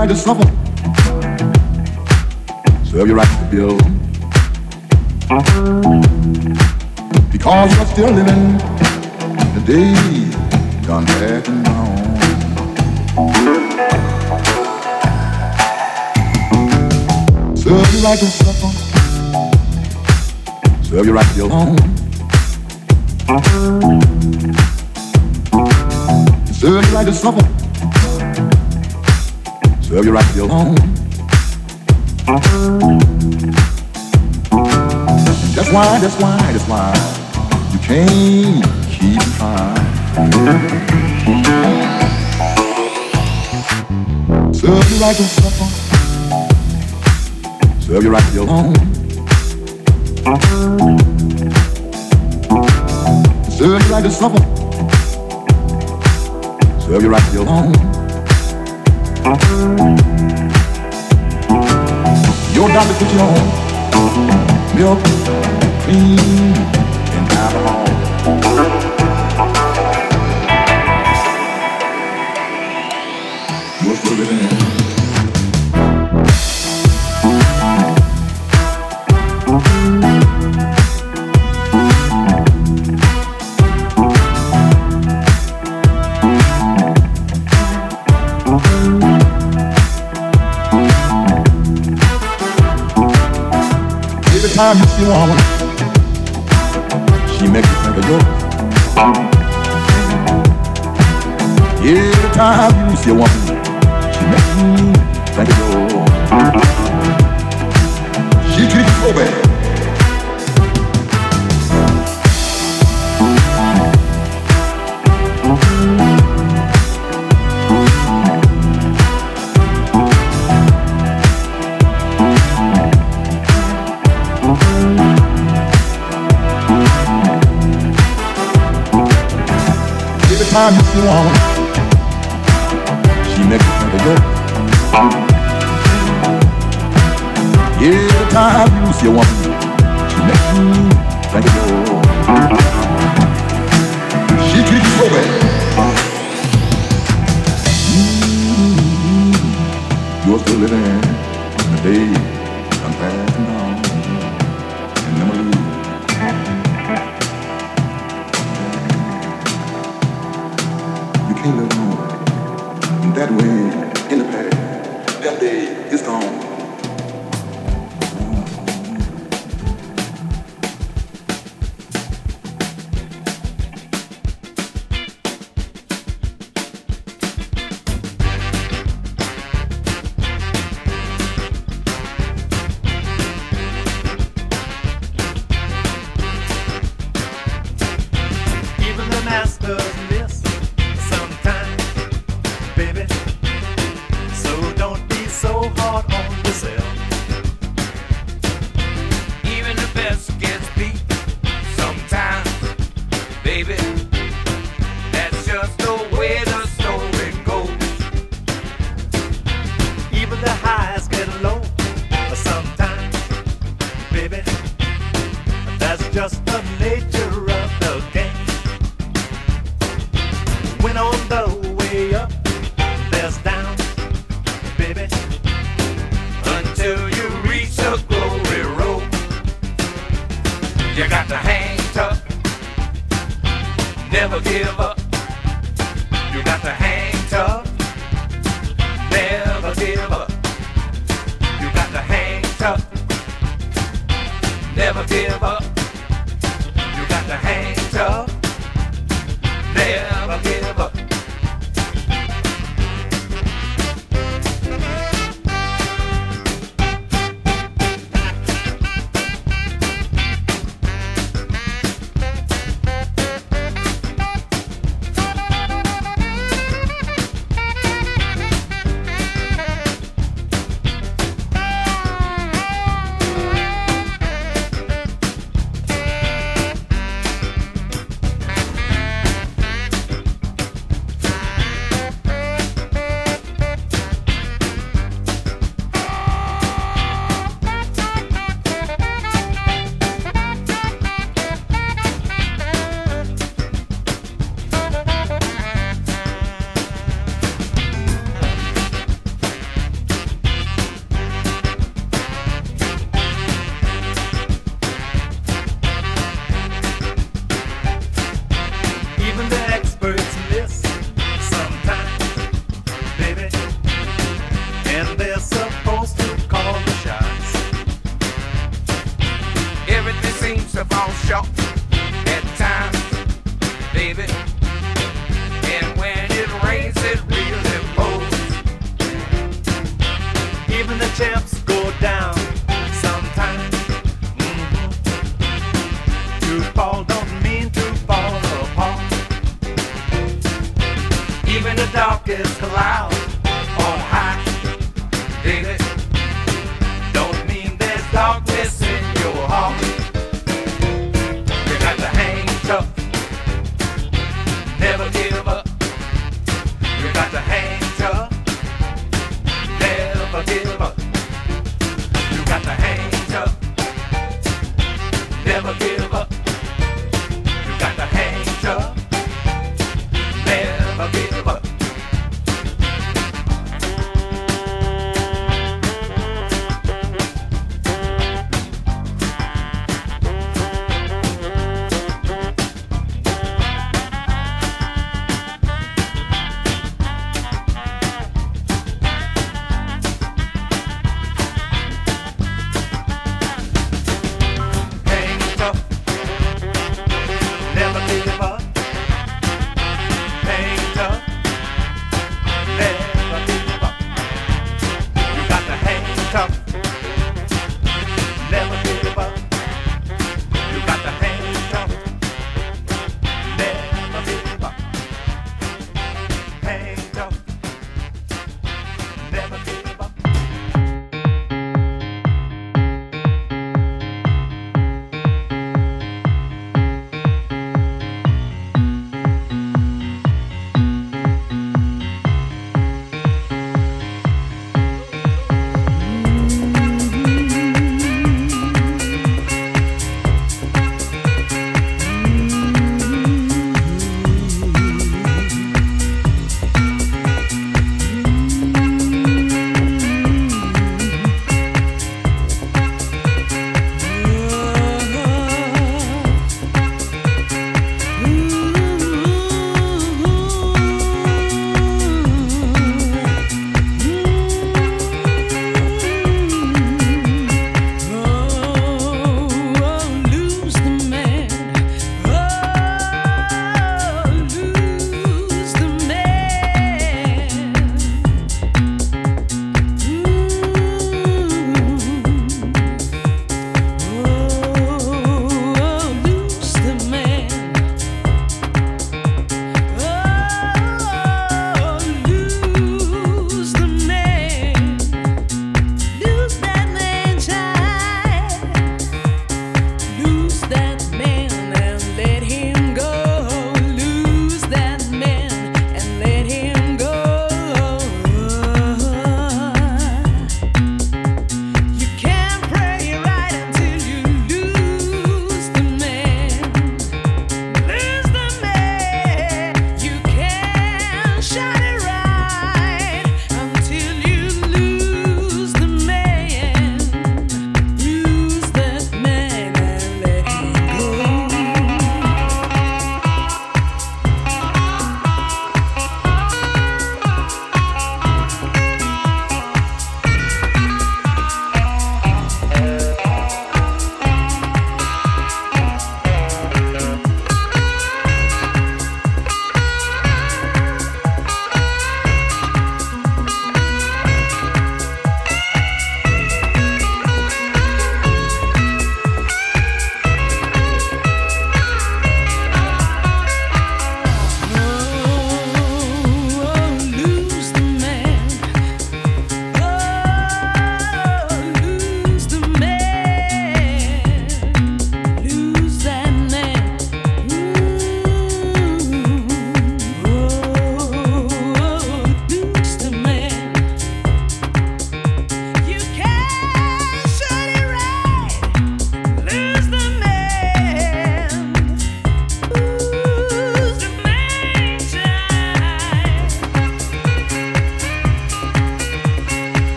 Right to suffer. Serve you right to alone. Because you're still living the day gone back and gone. Serve you right to suffer. Serve you right to be. Serve you right to suffer. Serve you right to be. That's why, that's why, that's why you can't keep trying. Serve you right to suffer. Serve you right to be. Serve you right to suffer. Serve you right alone. Your doctor put you on milk, cream, and alcohol.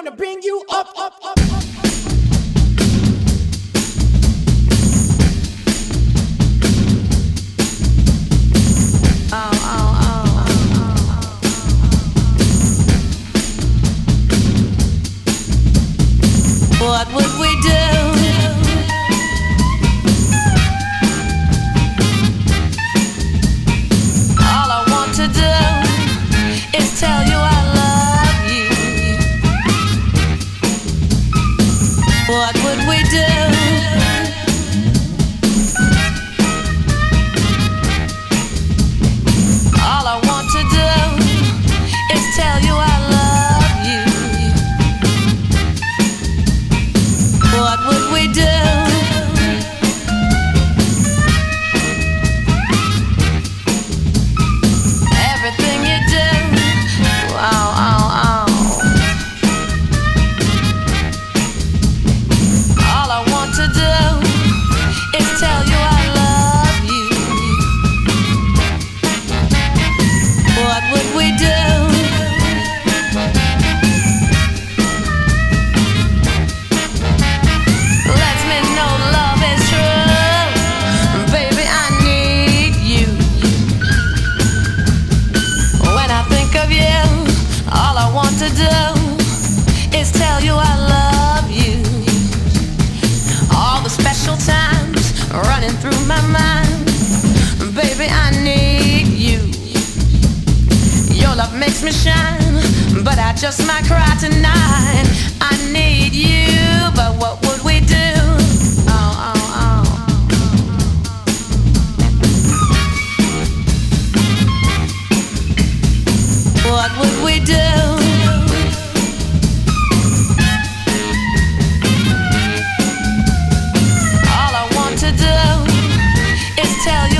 on the beat. do is tell you I love you. All the special times running through my mind. Baby, I need you. Your love makes me shine, but I just might cry tonight. I need you, but what would we do? Oh, oh, oh. What would we do? tell you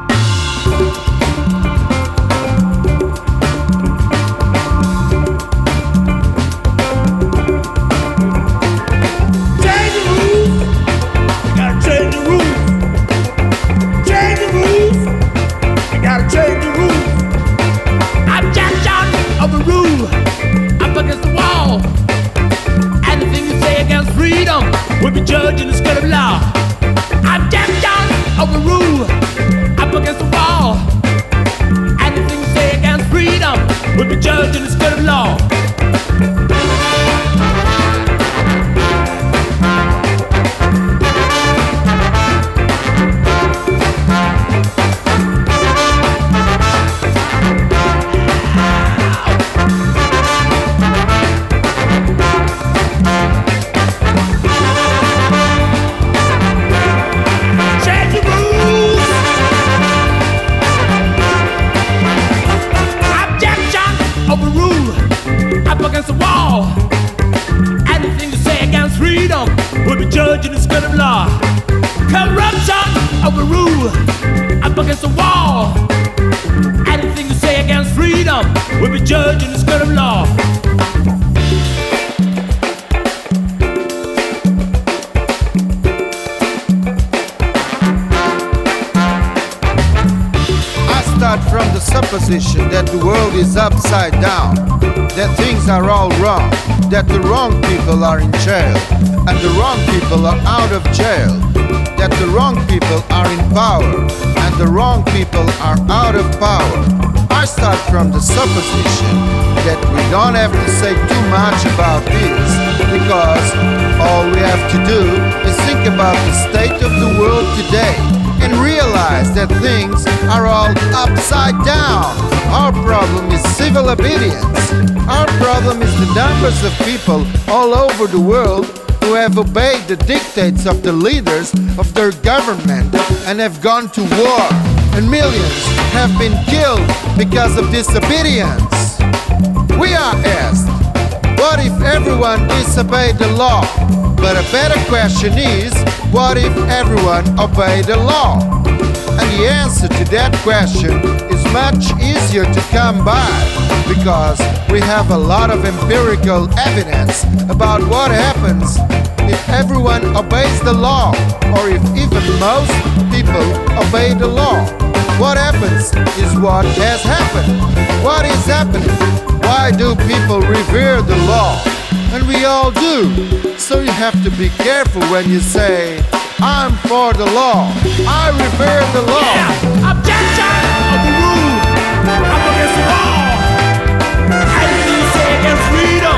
Will be judged in the court of law. Jail, and the wrong people are out of jail, that the wrong people are in power, and the wrong people are out of power. I start from the supposition that we don't have to say too much about this, because all we have to do is think about the state of the world today realize that things are all upside down. Our problem is civil obedience. Our problem is the numbers of people all over the world who have obeyed the dictates of the leaders of their government and have gone to war. And millions have been killed because of disobedience. We are asked, what if everyone disobeyed the law? But a better question is, what if everyone obeyed the law? And the answer to that question is much easier to come by because we have a lot of empirical evidence about what happens if everyone obeys the law or if even most people obey the law. What happens is what has happened. What is happening? Why do people revere the law? And we all do. So you have to be careful when you say, I'm for the law. I revere the law. Objection of the rule. Up against the wall. Anything you say against freedom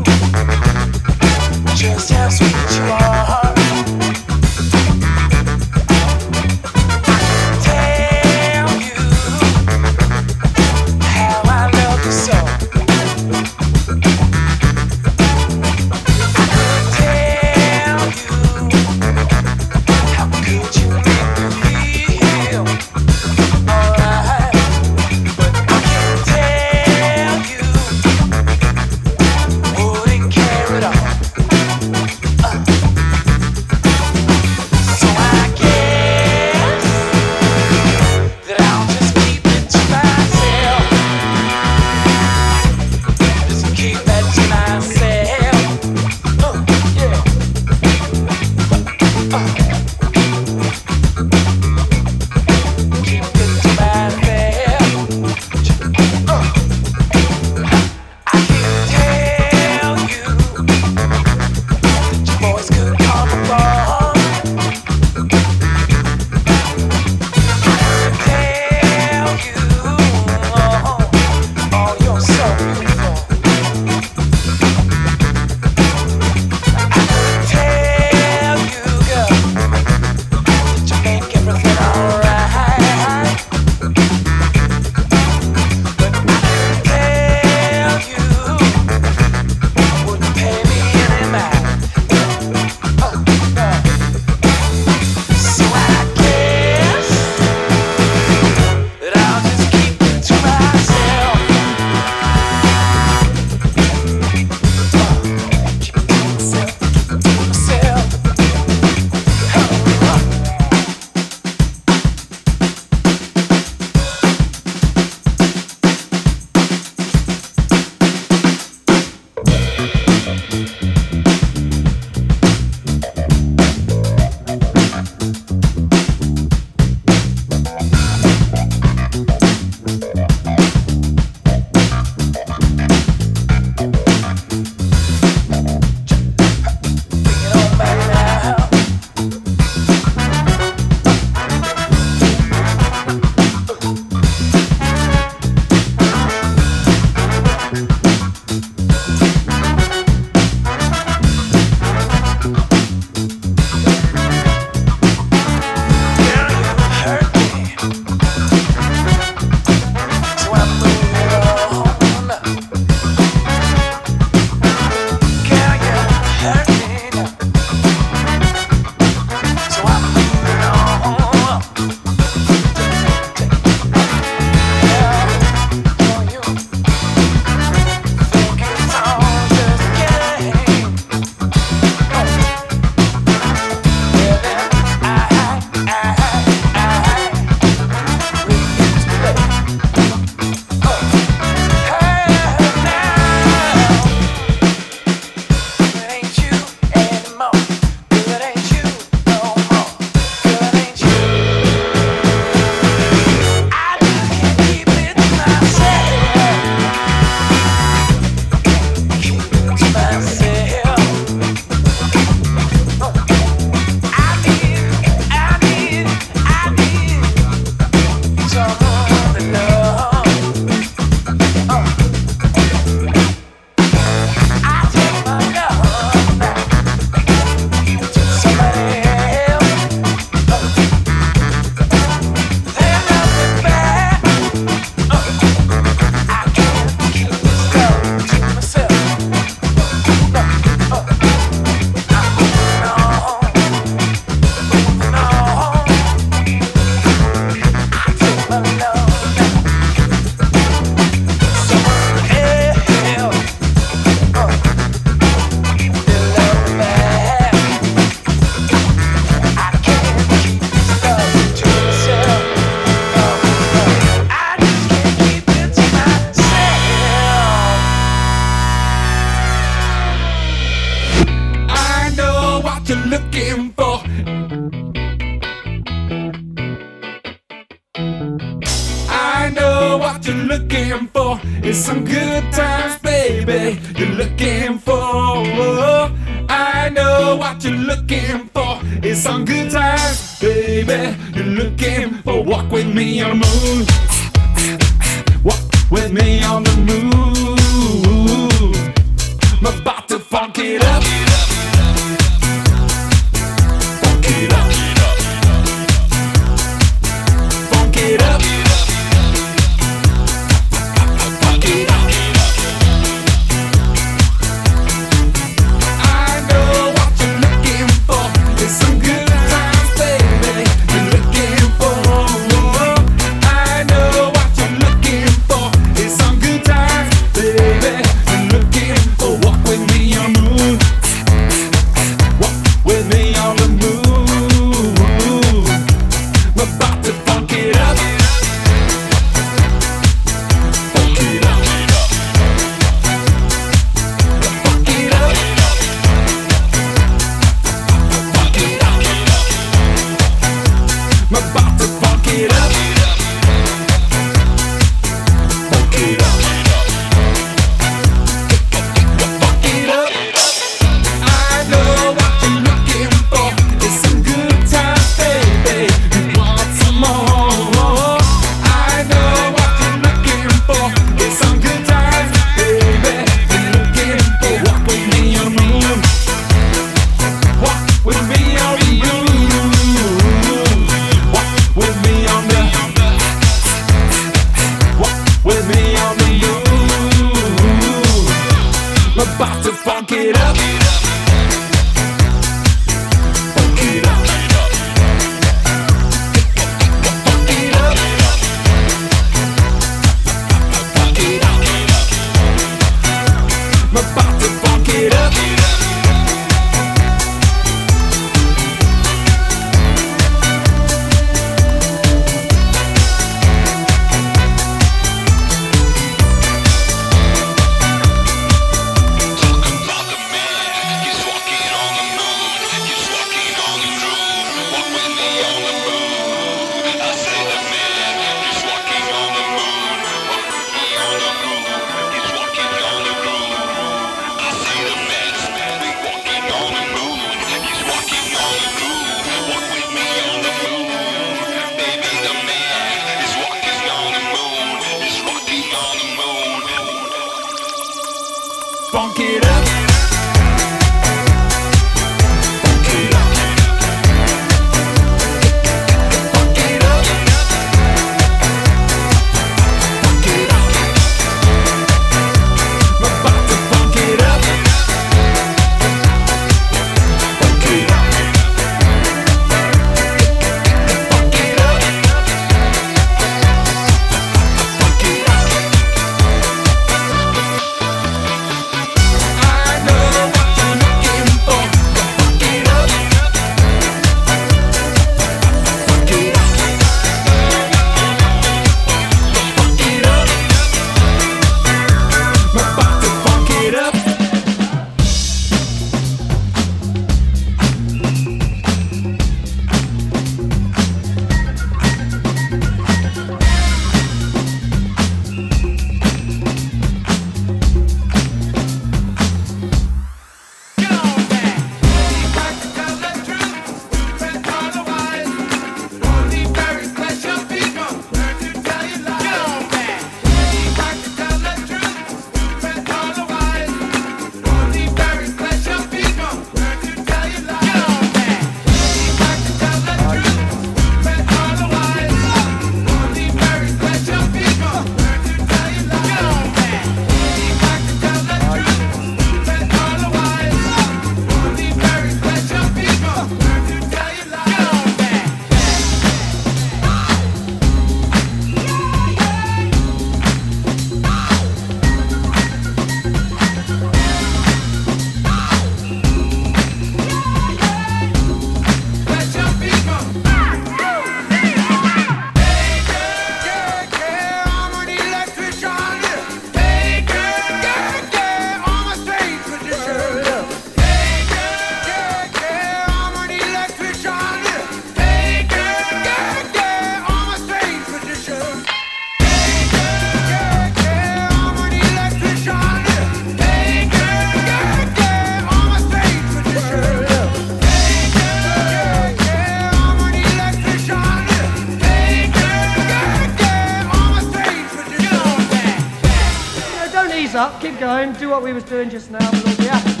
home, do what we was doing just now, yeah.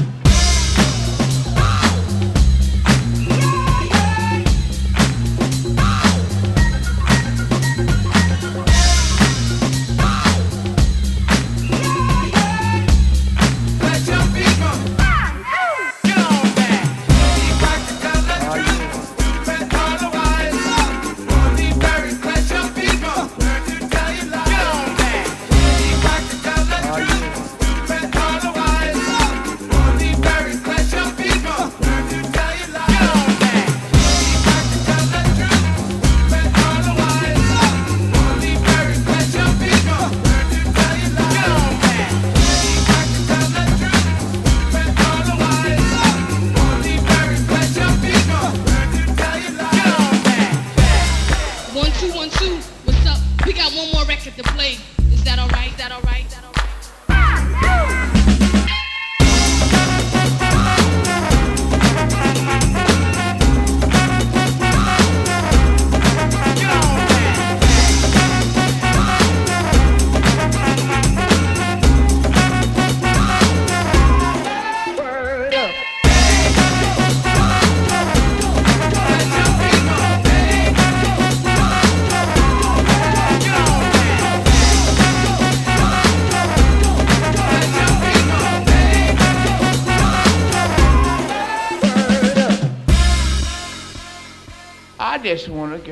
just let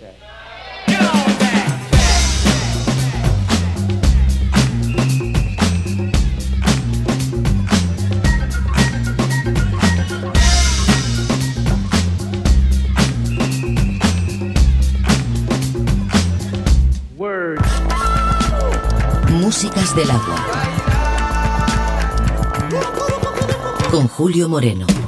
that. Músicas del agua. Con Julio Moreno.